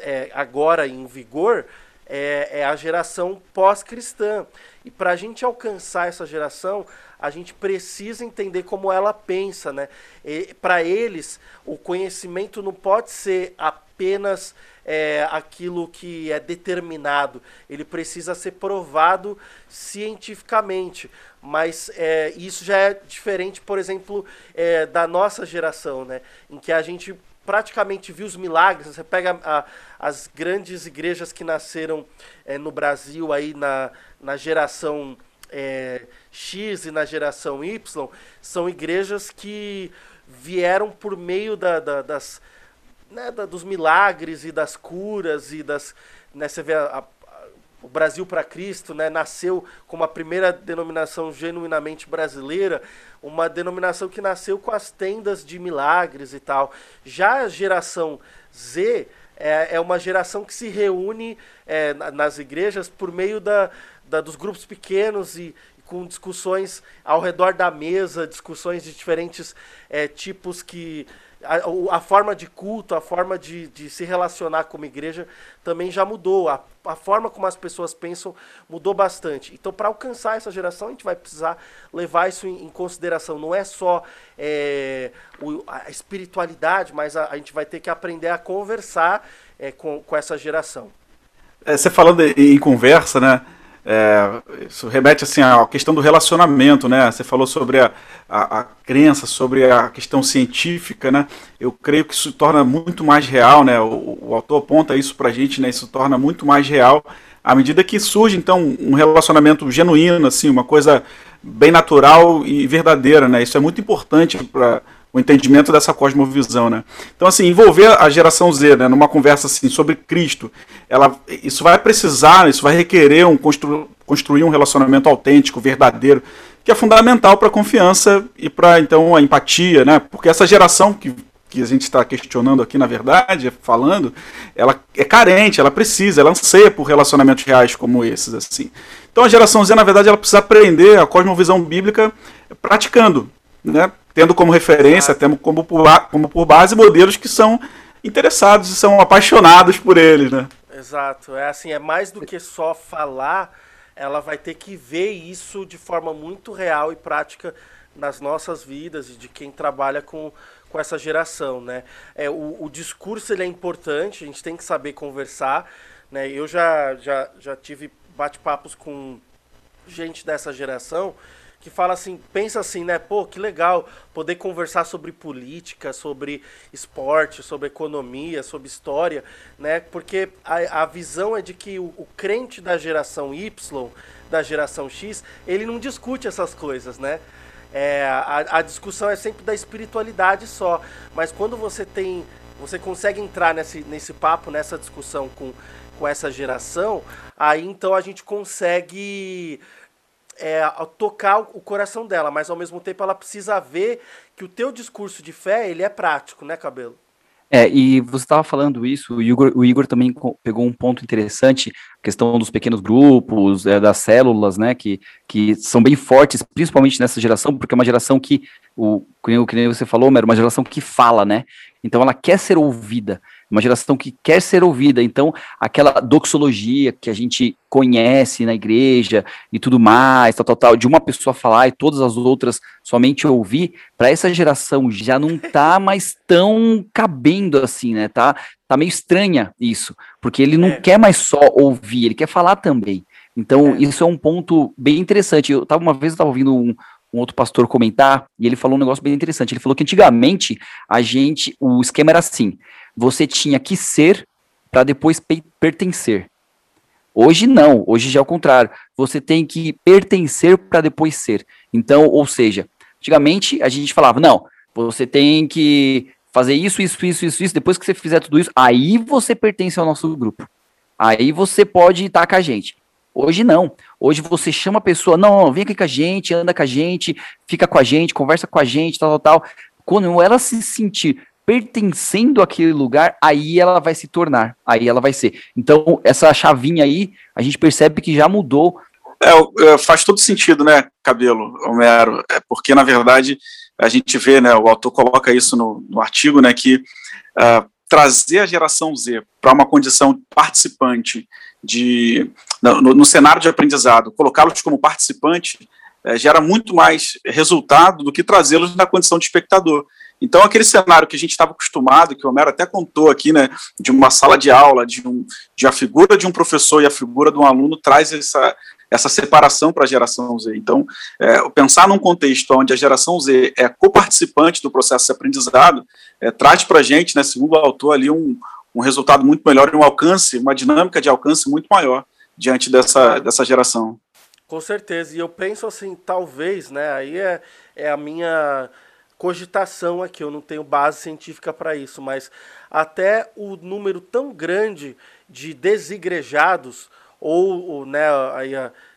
é, agora em vigor é, é a geração pós-cristã. E para a gente alcançar essa geração, a gente precisa entender como ela pensa, né? Para eles, o conhecimento não pode ser apenas é, aquilo que é determinado. Ele precisa ser provado cientificamente. Mas é, isso já é diferente, por exemplo, é, da nossa geração, né? Em que a gente praticamente viu os milagres. Você pega a, as grandes igrejas que nasceram é, no Brasil aí na, na geração é, X e na geração Y, são igrejas que vieram por meio da, da, das, né, da, dos milagres e das curas e das. Né, você vê a, o Brasil para Cristo, né, nasceu como a primeira denominação genuinamente brasileira, uma denominação que nasceu com as tendas de milagres e tal. Já a geração Z é, é uma geração que se reúne é, nas igrejas por meio da, da, dos grupos pequenos e, com discussões ao redor da mesa, discussões de diferentes é, tipos que a, a, forma de culto, a forma de, de se relacionar como igreja também já mudou. A, a forma como as pessoas pensam mudou bastante. Então, para alcançar essa geração, a gente vai precisar levar isso em, em consideração. Não é só é, o, a espiritualidade, mas a, a, gente vai ter que aprender a conversar é, com, com essa geração. É, você falando em conversa, né? É, isso remete assim à questão do relacionamento, né? Você falou sobre a, a, a, crença, sobre a questão científica, né? Eu creio que isso torna muito mais real, né? O, o autor aponta isso pra gente, né? Isso torna muito mais real à medida que surge então um relacionamento genuíno, assim, uma coisa bem natural e verdadeira, né? Isso é muito importante para o entendimento dessa cosmovisão, né? Então, assim, envolver a geração Z, né, numa conversa assim sobre Cristo, ela, isso vai precisar, isso vai requerer um constru, construir um relacionamento autêntico, verdadeiro, que é fundamental para a confiança e para então a empatia, né? Porque essa geração que que a gente está questionando aqui, na verdade, falando, ela é carente, ela precisa, ela anseia por relacionamentos reais como esses, assim. Então a geração Z, na verdade, ela precisa aprender a cosmovisão bíblica praticando, né? Tendo como referência, tendo como por, como por base modelos que são interessados e são apaixonados por eles, né? Exato. É assim, é mais do que só falar, ela vai ter que ver isso de forma muito real e prática nas nossas vidas e de quem trabalha com, com essa geração, né? É, o, o discurso ele é importante, a gente tem que saber conversar, né? Eu já, já, já tive bate-papos com gente dessa geração que fala assim, pensa assim, né? Pô, que legal poder conversar sobre política, sobre esporte, sobre economia, sobre história, né? Porque a, a visão é de que o, o crente da geração Y, da geração X, ele não discute essas coisas, né? É, a, a discussão é sempre da espiritualidade só, mas quando você tem, você consegue entrar nesse, nesse papo, nessa discussão com, com essa geração, aí então a gente consegue é, tocar o coração dela, mas ao mesmo tempo ela precisa ver que o teu discurso de fé ele é prático, né, cabelo? É, e você estava falando isso, o Igor, o Igor, também pegou um ponto interessante, a questão dos pequenos grupos, é, das células, né, que, que são bem fortes, principalmente nessa geração, porque é uma geração que, o, que nem você falou, é uma geração que fala, né, então ela quer ser ouvida, uma geração que quer ser ouvida. Então, aquela doxologia que a gente conhece na igreja e tudo mais, tal, tal, tal, de uma pessoa falar e todas as outras somente ouvir, para essa geração já não tá mais tão cabendo assim, né? Tá, tá meio estranha isso, porque ele não é. quer mais só ouvir, ele quer falar também. Então, é. isso é um ponto bem interessante. Eu tava uma vez eu tava ouvindo um, um outro pastor comentar e ele falou um negócio bem interessante. Ele falou que antigamente a gente, o esquema era assim: você tinha que ser para depois pertencer. Hoje não, hoje já é o contrário. Você tem que pertencer para depois ser. Então, ou seja, antigamente a gente falava, não, você tem que fazer isso, isso, isso, isso, isso, depois que você fizer tudo isso, aí você pertence ao nosso grupo. Aí você pode estar com a gente. Hoje não. Hoje você chama a pessoa, não, vem aqui com a gente, anda com a gente, fica com a gente, conversa com a gente, tal, tal, tal. Quando ela se sentir pertencendo àquele lugar, aí ela vai se tornar, aí ela vai ser. Então, essa chavinha aí, a gente percebe que já mudou. É, é, faz todo sentido, né, Cabelo, Homero? É porque, na verdade, a gente vê, né, o autor coloca isso no, no artigo, né, que uh, trazer a geração Z para uma condição participante de, no, no cenário de aprendizado, colocá-los como participante, é, gera muito mais resultado do que trazê-los na condição de espectador. Então, aquele cenário que a gente estava acostumado, que o Homero até contou aqui, né, de uma sala de aula, de, um, de a figura de um professor e a figura de um aluno, traz essa, essa separação para a geração Z. Então, é, pensar num contexto onde a geração Z é coparticipante do processo de aprendizado, é, traz para a gente, né, segundo o autor, ali um, um resultado muito melhor e um alcance, uma dinâmica de alcance muito maior diante dessa, dessa geração. Com certeza, e eu penso assim, talvez, né, aí é, é a minha cogitação aqui, eu não tenho base científica para isso, mas até o número tão grande de desigrejados ou, ou né, aí,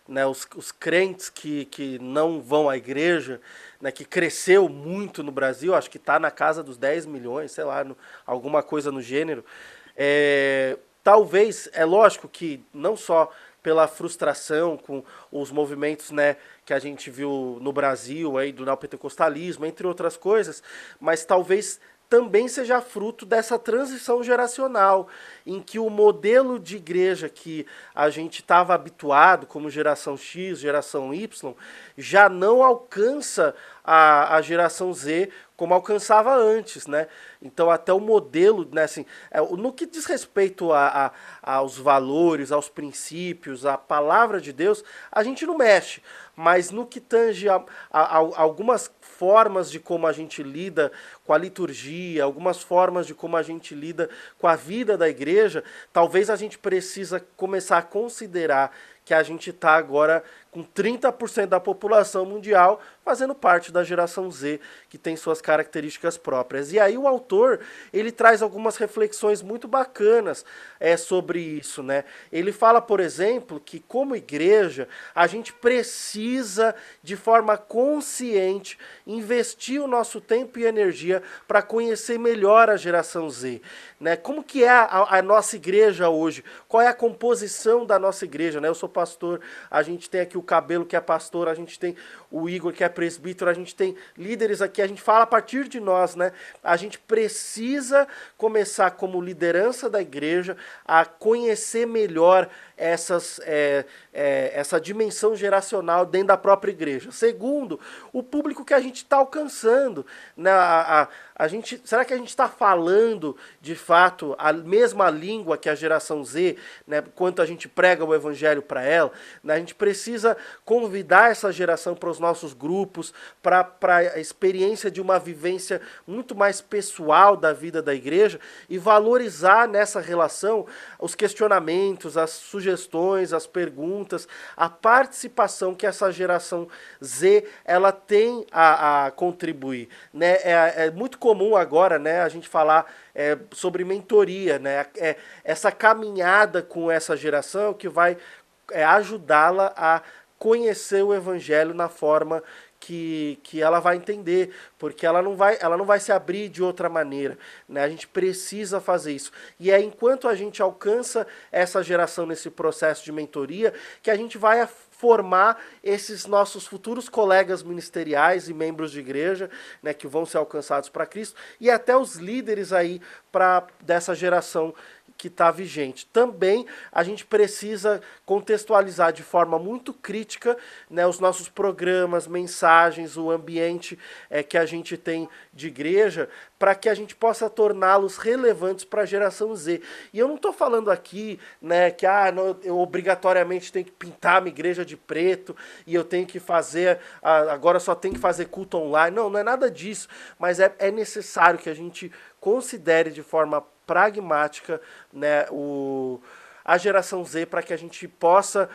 né, os, os crentes que, que não vão à igreja, né, que cresceu muito no Brasil, acho que está na casa dos 10 milhões, sei lá, no, alguma coisa no gênero. É, talvez, é lógico que não só pela frustração com os movimentos né, que a gente viu no Brasil, aí, do neopentecostalismo, entre outras coisas, mas talvez também seja fruto dessa transição geracional, em que o modelo de igreja que a gente estava habituado, como geração X, geração Y, já não alcança a, a geração Z como alcançava antes, né? Então, até o modelo, né, assim, é, no que diz respeito a, a, aos valores, aos princípios, à palavra de Deus, a gente não mexe. Mas no que tange a, a, a algumas formas de como a gente lida com a liturgia, algumas formas de como a gente lida com a vida da igreja, talvez a gente precisa começar a considerar que a gente está agora com 30% da população mundial fazendo parte da geração Z, que tem suas características próprias. E aí o autor, ele traz algumas reflexões muito bacanas é, sobre isso, né? Ele fala, por exemplo, que como igreja, a gente precisa, de forma consciente, investir o nosso tempo e energia para conhecer melhor a geração Z. Né? Como que é a, a nossa igreja hoje? Qual é a composição da nossa igreja? Né? Eu sou pastor, a gente tem aqui o Cabelo, que é pastor, a gente tem o Igor, que é presbítero, a gente tem líderes aqui, a gente fala a partir de nós, né? A gente precisa começar como liderança da igreja a conhecer melhor essas, é, é, essa dimensão geracional dentro da própria igreja. Segundo, o público que a gente está alcançando. Né? A, a, a, gente, será que a gente está falando, de fato, a mesma língua que a geração Z, né? quanto a gente prega o evangelho para ela? Né? A gente precisa convidar essa geração para os nossos grupos, para a experiência de uma vivência muito mais pessoal da vida da igreja e valorizar nessa relação os questionamentos, as sugestões as perguntas, a participação que essa geração Z ela tem a, a contribuir. Né? É, é, muito comum agora né, a gente falar é, sobre mentoria, né? É, essa caminhada com essa geração que vai é, ajudá-la a conhecer o evangelho na forma que, que ela vai entender, porque ela não vai, ela não vai se abrir de outra maneira. Né? A gente precisa fazer isso. E é enquanto a gente alcança essa geração nesse processo de mentoria que a gente vai formar esses nossos futuros colegas ministeriais e membros de igreja, né, que vão ser alcançados para Cristo, e até os líderes aí para dessa geração que está vigente. Também a gente precisa contextualizar de forma muito crítica né, os nossos programas, mensagens, o ambiente é, que a gente tem de igreja, para que a gente possa torná-los relevantes para a geração Z. E eu não estou falando aqui né, que ah, não, eu obrigatoriamente tenho que pintar a minha igreja de preto e eu tenho que fazer, agora só tenho que fazer culto online. Não, não é nada disso, mas é, é necessário que a gente considere de forma pragmática né, o, a geração Z para que a gente possa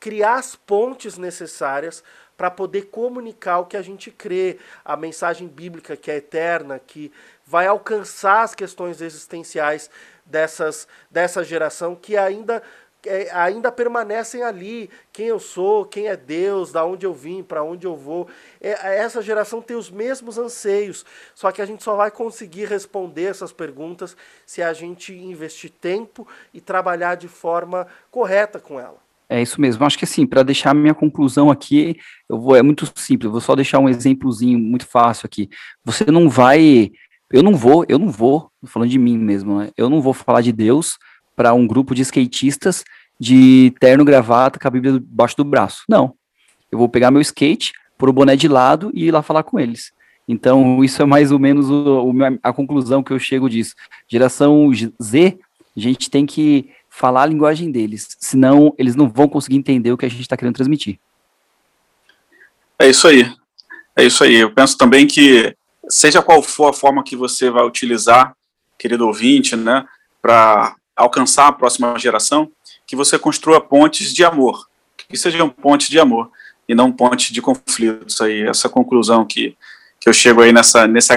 criar as pontes necessárias para poder comunicar o que a gente crê, a mensagem bíblica que é eterna, que vai alcançar as questões existenciais dessas, dessa geração que ainda é, ainda permanecem ali. Quem eu sou, quem é Deus, da onde eu vim, para onde eu vou. É, essa geração tem os mesmos anseios, só que a gente só vai conseguir responder essas perguntas se a gente investir tempo e trabalhar de forma correta com ela. É isso mesmo. Acho que assim, para deixar minha conclusão aqui, eu vou é muito simples. Vou só deixar um exemplozinho muito fácil aqui. Você não vai, eu não vou, eu não vou, falando de mim mesmo, né? Eu não vou falar de Deus para um grupo de skatistas de terno, gravata, com a Bíblia debaixo do braço. Não. Eu vou pegar meu skate, pôr o boné de lado e ir lá falar com eles. Então, isso é mais ou menos o, o, a conclusão que eu chego disso. Geração Z, a gente tem que falar a linguagem deles, senão eles não vão conseguir entender o que a gente está querendo transmitir. É isso aí. É isso aí. Eu penso também que, seja qual for a forma que você vai utilizar, querido ouvinte, né, para alcançar a próxima geração, que você construa pontes de amor, que sejam pontes de amor e não pontes de conflitos aí, essa conclusão que, que eu chego aí nessa, nesse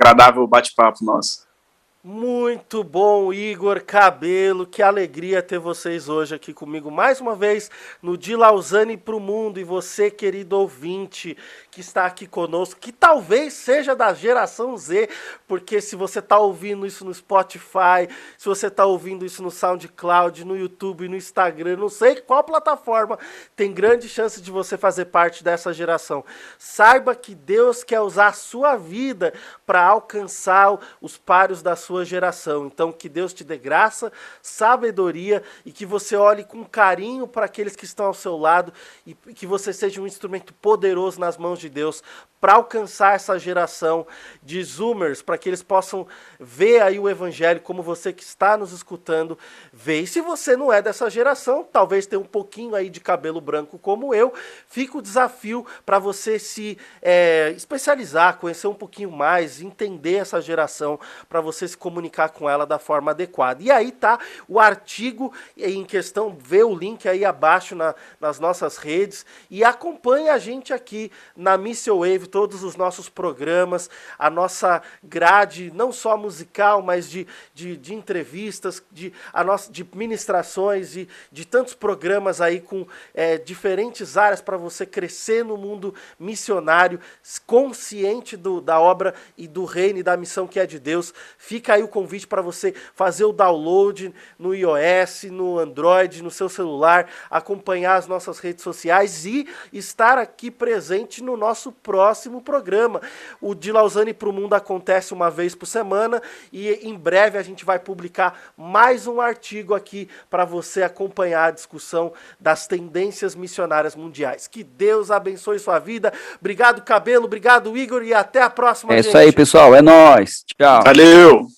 agradável bate-papo nosso. Muito bom, Igor Cabelo. Que alegria ter vocês hoje aqui comigo mais uma vez no De Lausanne para o Mundo. E você, querido ouvinte, que está aqui conosco, que talvez seja da geração Z, porque se você está ouvindo isso no Spotify, se você está ouvindo isso no SoundCloud, no YouTube, no Instagram, não sei qual plataforma, tem grande chance de você fazer parte dessa geração. Saiba que Deus quer usar a sua vida para alcançar os páreos da sua geração. Então, que Deus te dê graça, sabedoria e que você olhe com carinho para aqueles que estão ao seu lado e que você seja um instrumento poderoso nas mãos de Deus para alcançar essa geração de zoomers, para que eles possam ver aí o evangelho como você que está nos escutando vê. E se você não é dessa geração, talvez tenha um pouquinho aí de cabelo branco como eu, fica o desafio para você se é, especializar, conhecer um pouquinho mais, entender essa geração, para você se comunicar com ela da forma adequada. E aí tá o artigo em questão, vê o link aí abaixo na, nas nossas redes e acompanhe a gente aqui na Missile Wave todos os nossos programas, a nossa grade, não só musical, mas de, de, de entrevistas, de, a nossa, de ministrações, de, de tantos programas aí com é, diferentes áreas para você crescer no mundo missionário, consciente do, da obra e do reino e da missão que é de Deus. Fica aí o convite para você fazer o download no iOS, no Android, no seu celular, acompanhar as nossas redes sociais e estar aqui presente no nosso próximo próximo programa. O de Lausanne para o Mundo acontece uma vez por semana e em breve a gente vai publicar mais um artigo aqui para você acompanhar a discussão das tendências missionárias mundiais. Que Deus abençoe sua vida. Obrigado, Cabelo. Obrigado, Igor. E até a próxima. É gente. isso aí, pessoal. É nós. Tchau. Valeu.